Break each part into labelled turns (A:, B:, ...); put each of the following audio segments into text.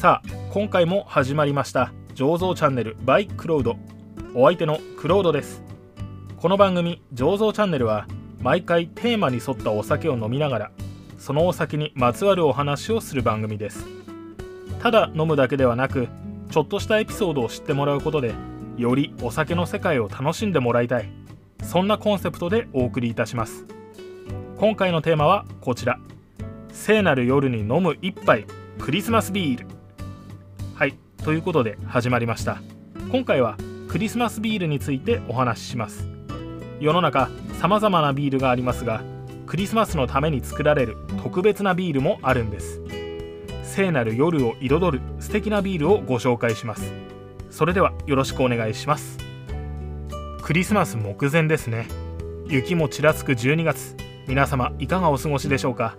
A: さあ今回も始まりました醸造チャンネル by クロード。お相手のクロードです。この番組醸造チャンネルは毎回テーマに沿ったお酒を飲みながらそのお酒にまつわるお話をする番組です。ただ飲むだけではなくちょっとしたエピソードを知ってもらうことでよりお酒の世界を楽しんでもらいたい。そんなコンセプトでお送りいたします。今回のテーマはこちら。聖なる夜に飲む一杯クリスマスビール。ということで始まりました。今回はクリスマスビールについてお話しします。世の中様々なビールがありますがクリスマスのために作られる特別なビールもあるんです。聖なる夜を彩る素敵なビールをご紹介します。それではよろしくお願いします。クリスマス目前ですね。雪もちらつく12月。皆様いかがお過ごしでしょうか？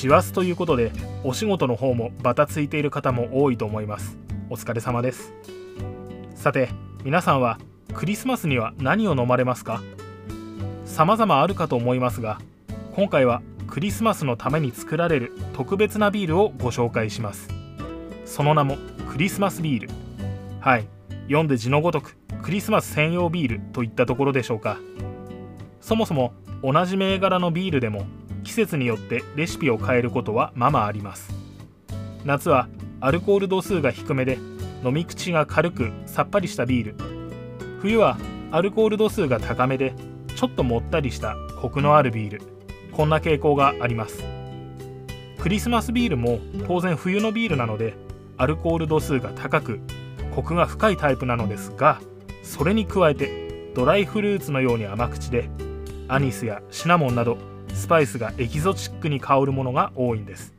A: 師走ということでお仕事の方もバタついている方も多いと思います。お疲れ様です。さて皆さんはクリスマスには何を飲まれますか？様々あるかと思いますが今回はクリスマスのために作られる特別なビールをご紹介します。その名もクリスマスビール。はい。読んで字のごとくクリスマス専用ビールといったところでしょうか。そもそも同じ銘柄のビールでも季節によってレシピを変えることはままあります。夏はアルコール度数が低めで飲み口が軽くさっぱりしたビール。冬はアルコール度数が高めでちょっともったりしたコクのあるビール。こんな傾向があります。クリスマスビールも当然冬のビールなのでアルコール度数が高くコクが深いタイプなのですがそれに加えてドライフルーツのように甘口でアニスやシナモンなどスパイスがエキゾチックに香るものが多いんです。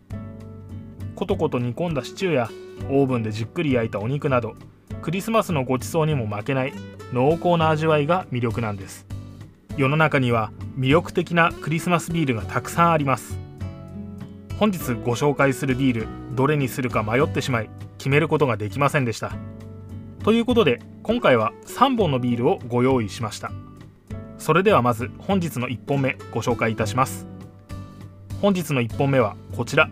A: コトコト煮込んだシチューやオーブンでじっくり焼いたお肉などクリスマスのごちそうにも負けない濃厚な味わいが魅力なんです。世の中には魅力的なクリスマスビールがたくさんあります。本日ご紹介するビールどれにするか迷ってしまい決めることができませんでした。ということで今回は3本のビールをご用意しました。それではまず本日の1本目ご紹介いたします。本日の1本目はこちら。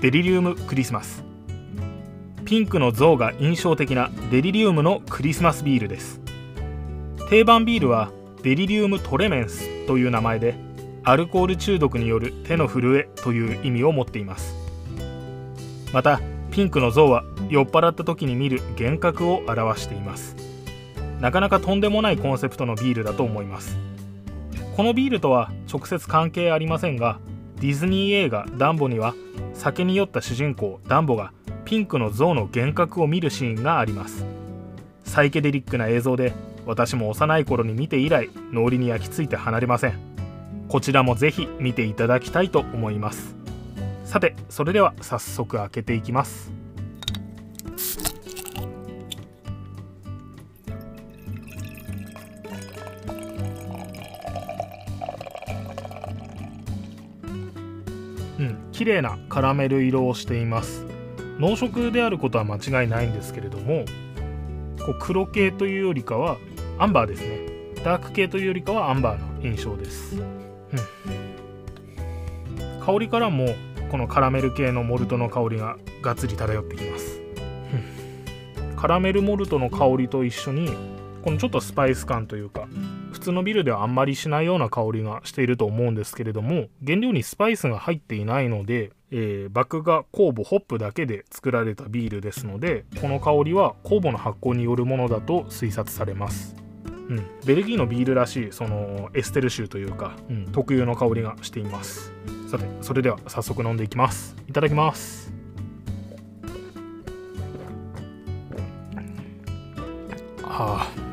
A: デリリウムクリスマス。ピンクの像が印象的なデリリウムのクリスマスビールです。定番ビールはデリリウムトレメンスという名前でアルコール中毒による手の震えという意味を持っています。またピンクの像は酔っ払った時に見る幻覚を表しています。なかなかとんでもないコンセプトのビールだと思います。このビールとは直接関係ありませんがディズニー映画「ダンボ」には酒に酔った主人公ダンボがピンクの像の幻覚を見るシーンがあります。サイケデリックな映像で私も幼い頃に見て以来脳裏に焼き付いて離れません。こちらもぜひ見ていただきたいと思います。さてそれでは早速開けていきます。綺麗なカラメル色をしています。濃色であることは間違いないんですけれどもこう黒系というよりかはアンバーですね。ダーク系というよりかはアンバーの印象です、うん、香りからもこのカラメル系のモルトの香りががっつり漂ってきます、うん、カラメルモルトの香りと一緒にこのちょっとスパイス感というか普通のビールではあんまりしないような香りがしていると思うんですけれども原料にスパイスが入っていないので、えー、麦芽酵母ホップだけで作られたビールですのでこの香りは酵母の発酵によるものだと推察されます。うん、ベルギーのビールらしいそのエステル臭というか、うん、特有の香りがしています。さてそれでは早速飲んでいきます。いただきます。はあ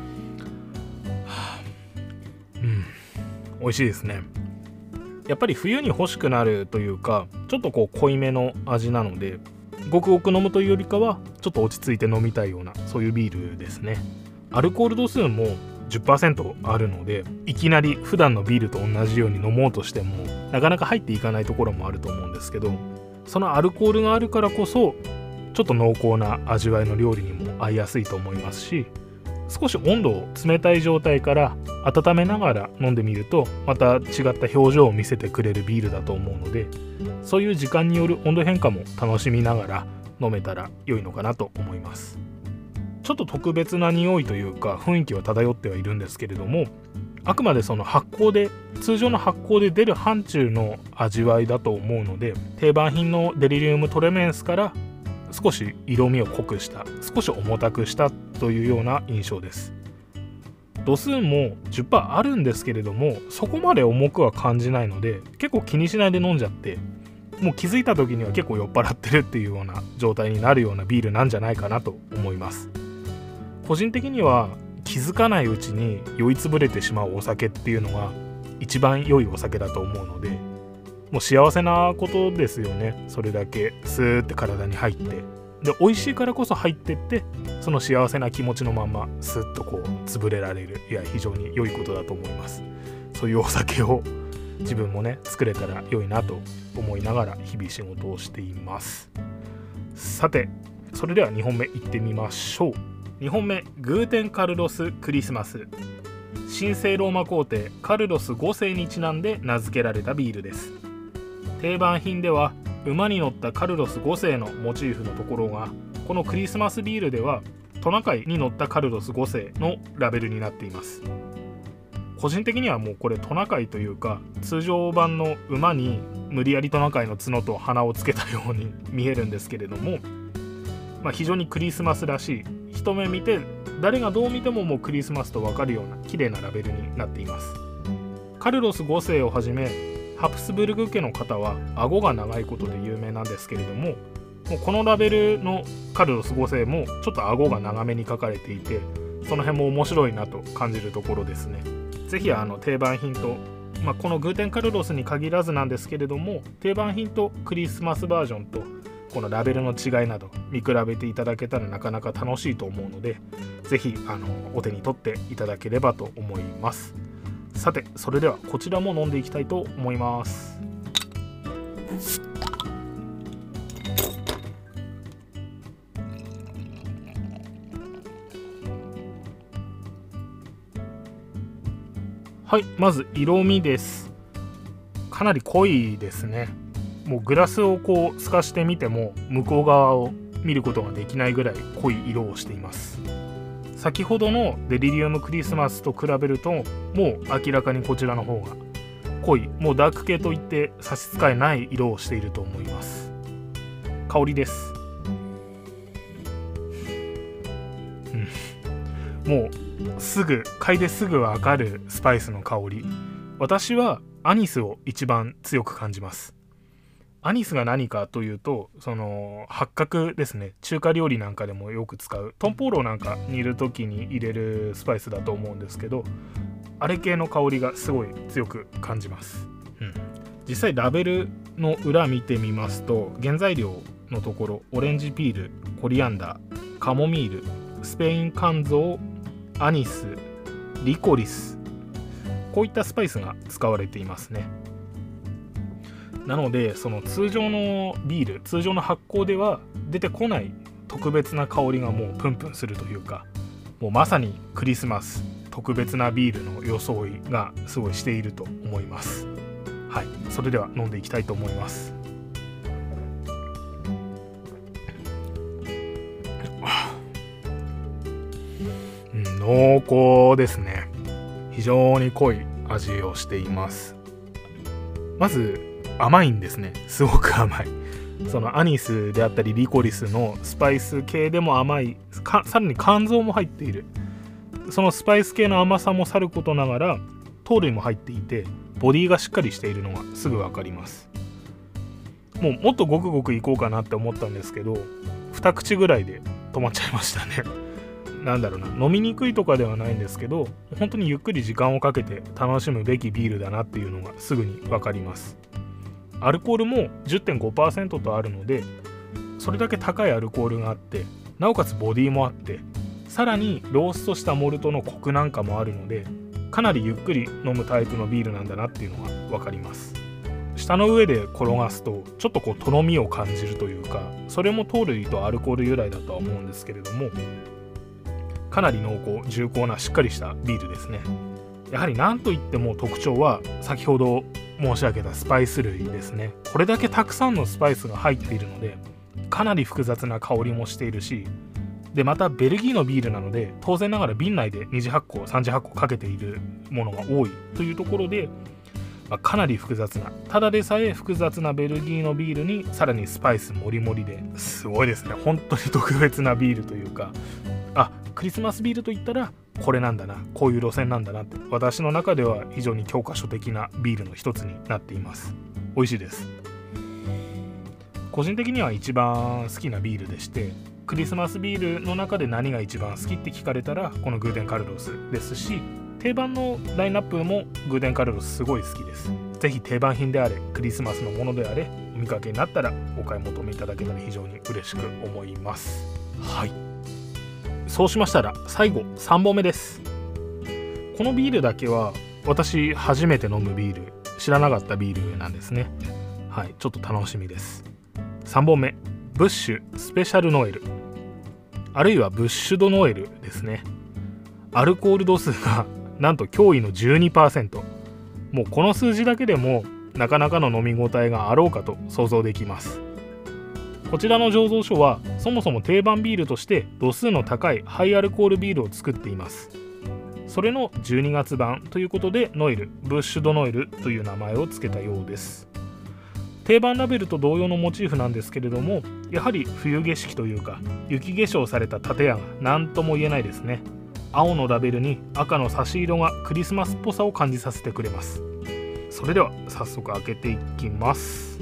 A: 美味しいですね。やっぱり冬に欲しくなるというかちょっとこう濃いめの味なのでごくごく飲むというよりかはちょっと落ち着いて飲みたいようなそういうビールですね。アルコール度数も10%あるのでいきなり普段のビールと同じように飲もうとしてもなかなか入っていかないところもあると思うんですけどそのアルコールがあるからこそちょっと濃厚な味わいの料理にも合いやすいと思いますし少し温度を冷たい状態から温めながら飲んでみるとまた違った表情を見せてくれるビールだと思うのでそういう時間による温度変化も楽しみながら飲めたら良いのかなと思います。ちょっと特別な匂いというか雰囲気は漂ってはいるんですけれどもあくまでその発酵で通常の発酵で出る範疇の味わいだと思うので定番品のデリリウムトレメンスから少し色味を濃くした少し重たくしたというような印象です。度数も10%あるんですけれどもそこまで重くは感じないので結構気にしないで飲んじゃってもう気づいた時には結構酔っ払ってるっていうような状態になるようなビールなんじゃないかなと思います。個人的には気づかないうちに酔いつぶれてしまうお酒っていうのが一番良いお酒だと思うのでもう幸せなことですよね。それだけ。スーって体に入って。で美味しいからこそ入ってってその幸せな気持ちのままスッとこう潰れられる。いや非常に良いことだと思います。そういうお酒を自分もね作れたら良いなと思いながら日々仕事をしています。さてそれでは2本目いってみましょう。2本目グーテンカルロス・クリスマス。神聖ローマ皇帝カルロス5世にちなんで名付けられたビールです。定番品では馬に乗ったカルロス5世のモチーフのところがこのクリスマスビールではトナカイに乗ったカルロス5世のラベルになっています。個人的にはもうこれトナカイというか通常版の馬に無理やりトナカイの角と鼻をつけたように見えるんですけれども、まあ、非常にクリスマスらしい一目見て誰がどう見てももうクリスマスと分かるような綺麗なラベルになっています。カルロス5世をはじめハプスブルグ家の方は顎が長いことで有名なんですけれどももうこのラベルのカルロス5世もちょっと顎が長めに書かれていてその辺も面白いなと感じるところですね。是非あの定番品と、まあ、このグーテンカルロスに限らずなんですけれども定番品とクリスマスバージョンとこのラベルの違いなど見比べていただけたらなかなか楽しいと思うので是非お手に取っていただければと思います。さてそれではこちらも飲んでいきたいと思います。はいまず色味です。かなり濃いですね。もうグラスをこう透かしてみても向こう側を見ることができないぐらい濃い色をしています。先ほどのデリリウムクリスマスと比べるともう明らかにこちらの方が濃いもうダーク系といって差し支えない色をしていると思います。香りです、うん、もうすぐ嗅いですぐわかるスパイスの香り。私はアニスを一番強く感じます。アニスが何かというとその八角ですね。中華料理なんかでもよく使う。トンポーロなんか煮る時に入れるスパイスだと思うんですけどあれ系の香りがすごい強く感じます、うん、実際ラベルの裏見てみますと原材料のところオレンジピールコリアンダーカモミールスペイン肝臓アニスリコリスこういったスパイスが使われていますねなのでその通常のビール通常の発酵では出てこない特別な香りがもうプンプンするというかもうまさにクリスマス特別なビールの装いがすごいしていると思います。はい。それでは飲んでいきたいと思います。濃厚ですね。非常に濃い味をしています。まず甘いんですね。すごく甘い。そのアニスであったりリコリスのスパイス系でも甘い。さらに肝臓も入っている。そのスパイス系の甘さもさることながら糖類も入っていてボディがしっかりしているのがすぐ分かります。もうもっとごくごくいこうかなって思ったんですけど2口ぐらいで止まっちゃいましたね。なんだろうな。飲みにくいとかではないんですけど本当にゆっくり時間をかけて楽しむべきビールだなっていうのがすぐに分かります。アルコールも10.5%とあるのでそれだけ高いアルコールがあってなおかつボディもあってさらにローストしたモルトのコクなんかもあるのでかなりゆっくり飲むタイプのビールなんだなっていうのが分かります。舌の上で転がすとちょっとこうとろみを感じるというかそれも糖類とアルコール由来だとは思うんですけれどもかなり濃厚重厚なしっかりしたビールですね。やはり何といっても特徴は先ほど申し上げたスパイス類ですね。これだけたくさんのスパイスが入っているのでかなり複雑な香りもしているしでまたベルギーのビールなので当然ながら瓶内で2次発酵3次発酵かけているものが多いというところで、まあ、かなり複雑な。ただでさえ複雑なベルギーのビールにさらにスパイスもりもりですごいですね。本当に特別なビールというか。あクリスマスビールといったらこれなんだなこういう路線なんだなって私の中では非常に教科書的なビールの一つになっています。美味しいです。個人的には一番好きなビールでしてクリスマスビールの中で何が一番好きって聞かれたらこのグーデンカルロスですし定番のラインナップもグーデンカルロスすごい好きです。是非定番品であれクリスマスのものであれお見かけになったらお買い求めいただけたら非常に嬉しく思います。はい。そうしましたら最後3本目です。このビールだけは私初めて飲むビール知らなかったビールなんですね。はいちょっと楽しみです。3本目ブッシュスペシャルノエル。あるいはブッシュドノエルですね。アルコール度数が なんと驚異の12%もうこの数字だけでもなかなかの飲み応えがあろうかと想像できます。こちらの醸造所はそもそも定番ビールとして度数の高いハイアルコールビールを作っています。それの12月版ということでノエルブッシュドノエルという名前を付けたようです。定番ラベルと同様のモチーフなんですけれどもやはり冬景色というか雪化粧された建屋が何とも言えないですね。青のラベルに赤の差し色がクリスマスっぽさを感じさせてくれます。それでは早速開けていきます。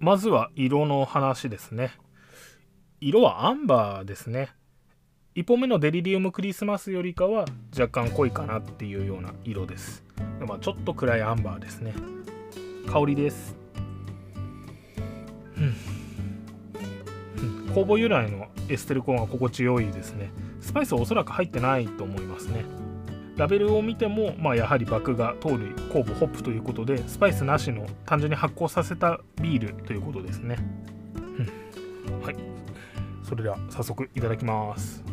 A: まずは色の話ですね。色はアンバーですね。1本目のデリリウムクリスマスよりかは若干濃いかなっていうような色です。まあ、ちょっと暗いアンバーですね。香りです。うん。酵母由来のエステルコーンが心地よいですね。スパイスはおそらく入ってないと思いますね。ラベルを見ても、まあ、やはり麦芽糖類酵母ホップということでスパイスなしの単純に発酵させたビールということですね、うん、はい。それでは早速いただきます。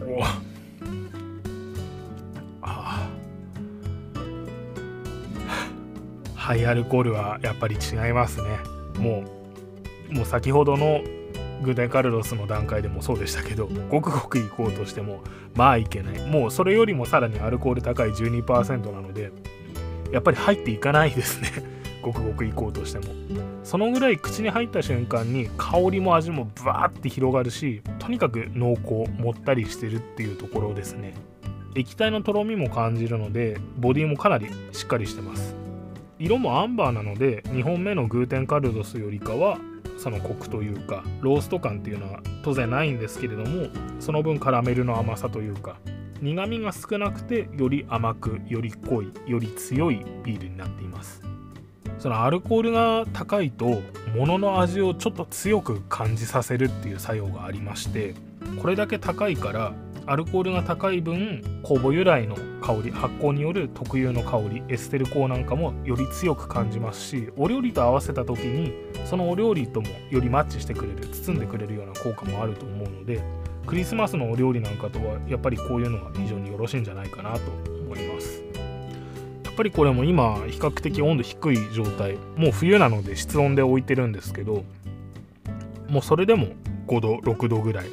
A: お。あ。ハイアルコールはやっぱり違いますね。もうもう先ほどのグデカルロスの段階でもそうでしたけどごくごく行こうとしてもまあいけない。もうそれよりもさらにアルコール高い12%なのでやっぱり入っていかないですね。ごくごく行こうとしても。そのぐらい口に入った瞬間に香りも味もブワーって広がるしとにかく濃厚もったりしてるっていうところですね。液体のとろみも感じるのでボディもかなりしっかりしてます。色もアンバーなので2本目のグーテンカルドスよりかはそのコクというかロースト感っていうのは当然ないんですけれどもその分カラメルの甘さというか苦みが少なくてより甘くより濃いより強いビールになっています。そのアルコールが高いと物の味をちょっと強く感じさせるっていう作用がありましてこれだけ高いからアルコールが高い分酵母由来の香り発酵による特有の香りエステル香なんかもより強く感じますしお料理と合わせた時にそのお料理ともよりマッチしてくれる包んでくれるような効果もあると思うのでクリスマスのお料理なんかとはやっぱりこういうのが非常によろしいんじゃないかなと思います。やっぱりこれも今比較的温度低い状態もう冬なので室温で置いてるんですけどもうそれでも5度6度ぐらい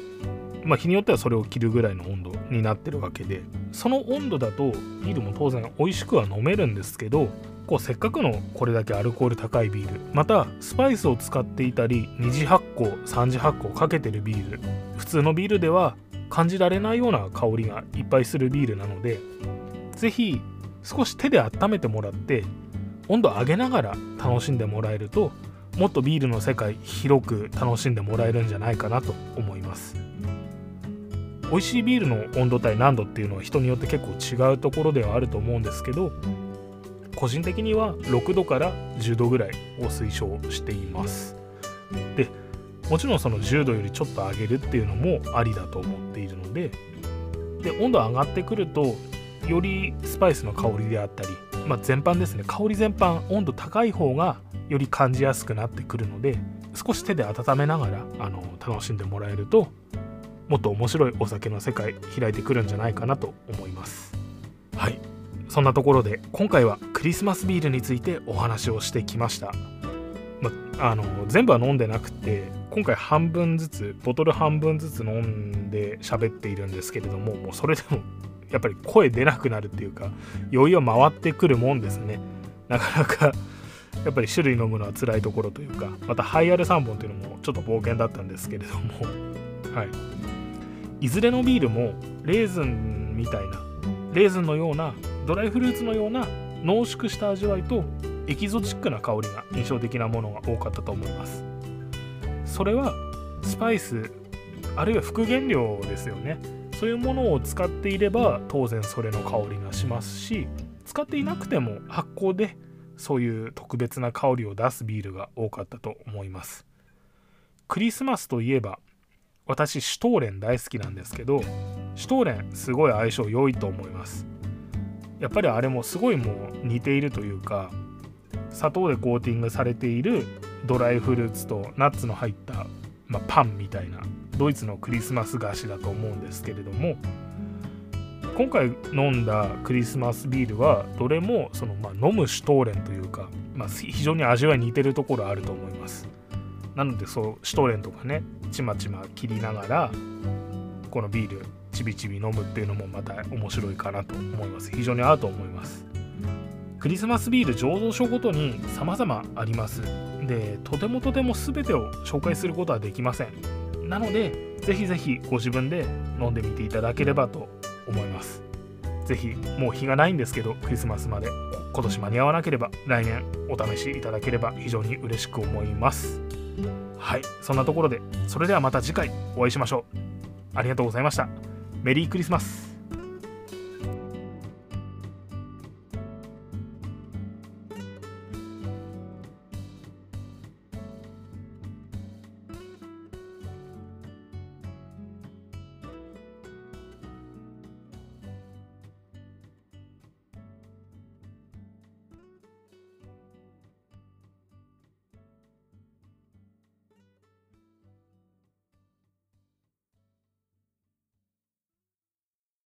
A: まあ、日によってはそれを切るぐらいの温度になってるわけでその温度だとビールも当然美味しくは飲めるんですけどこうせっかくのこれだけアルコール高いビールまたスパイスを使っていたり二次発酵3次発酵かけてるビール普通のビールでは感じられないような香りがいっぱいするビールなので是非少し手で温めてもらって温度上げながら楽しんでもらえるともっとビールの世界広く楽しんでもらえるんじゃないかなと思います。美味しいビールの温度帯何度っていうのは人によって結構違うところではあると思うんですけど個人的には6度から10度ぐらいを推奨しています。でもちろんその10度よりちょっと上げるっていうのもありだと思っているのでで温度上がってくるとよりスパイスの香りであったりまあ、全般ですね。香り全般温度高い方がより感じやすくなってくるので少し手で温めながらあの楽しんでもらえるともっと面白いお酒の世界開いてくるんじゃないかなと思います。はい。そんなところで今回はクリスマスビールについてお話をしてきました、まあの全部は飲んでなくて今回半分ずつボトル半分ずつ飲んで喋っているんですけれどももうそれでもやっぱり声出なくなるっていうか酔いは回ってくるもんですね。なかなかやっぱり種類飲むのは辛いところというかまたハイアル3本というのもちょっと冒険だったんですけれども。はいいずれのビールもレーズンみたいなレーズンのようなドライフルーツのような濃縮した味わいとエキゾチックな香りが印象的なものが多かったと思います。それはスパイスあるいは副原料ですよね。そういうものを使っていれば当然それの香りがしますし使っていなくても発酵でそういう特別な香りを出すビールが多かったと思います。クリスマスといえば私シュトーレン大好きなんですけどシュトーレンすごい相性良いと思います。やっぱりあれもすごいもう似ているというか砂糖でコーティングされているドライフルーツとナッツの入った、まあ、パンみたいなドイツのクリスマス菓子だと思うんですけれども今回飲んだクリスマスビールはどれもその、まあ、飲むシュトーレンというか、まあ、非常に味わい似てるところあると思います。なのでそうシュトレンとかねちまちま切りながらこのビールちびちび飲むっていうのもまた面白いかなと思います。非常に合うと思います。クリスマスビール醸造所ごとに様々あります。でとてもとても全てを紹介することはできません。なのでぜひぜひご自分で飲んでみていただければと思います。ぜひもう日がないんですけどクリスマスまで今年間に合わなければ来年お試しいただければ非常に嬉しく思います。はいそんなところでそれではまた次回お会いしましょう。ありがとうございました。メリークリスマス。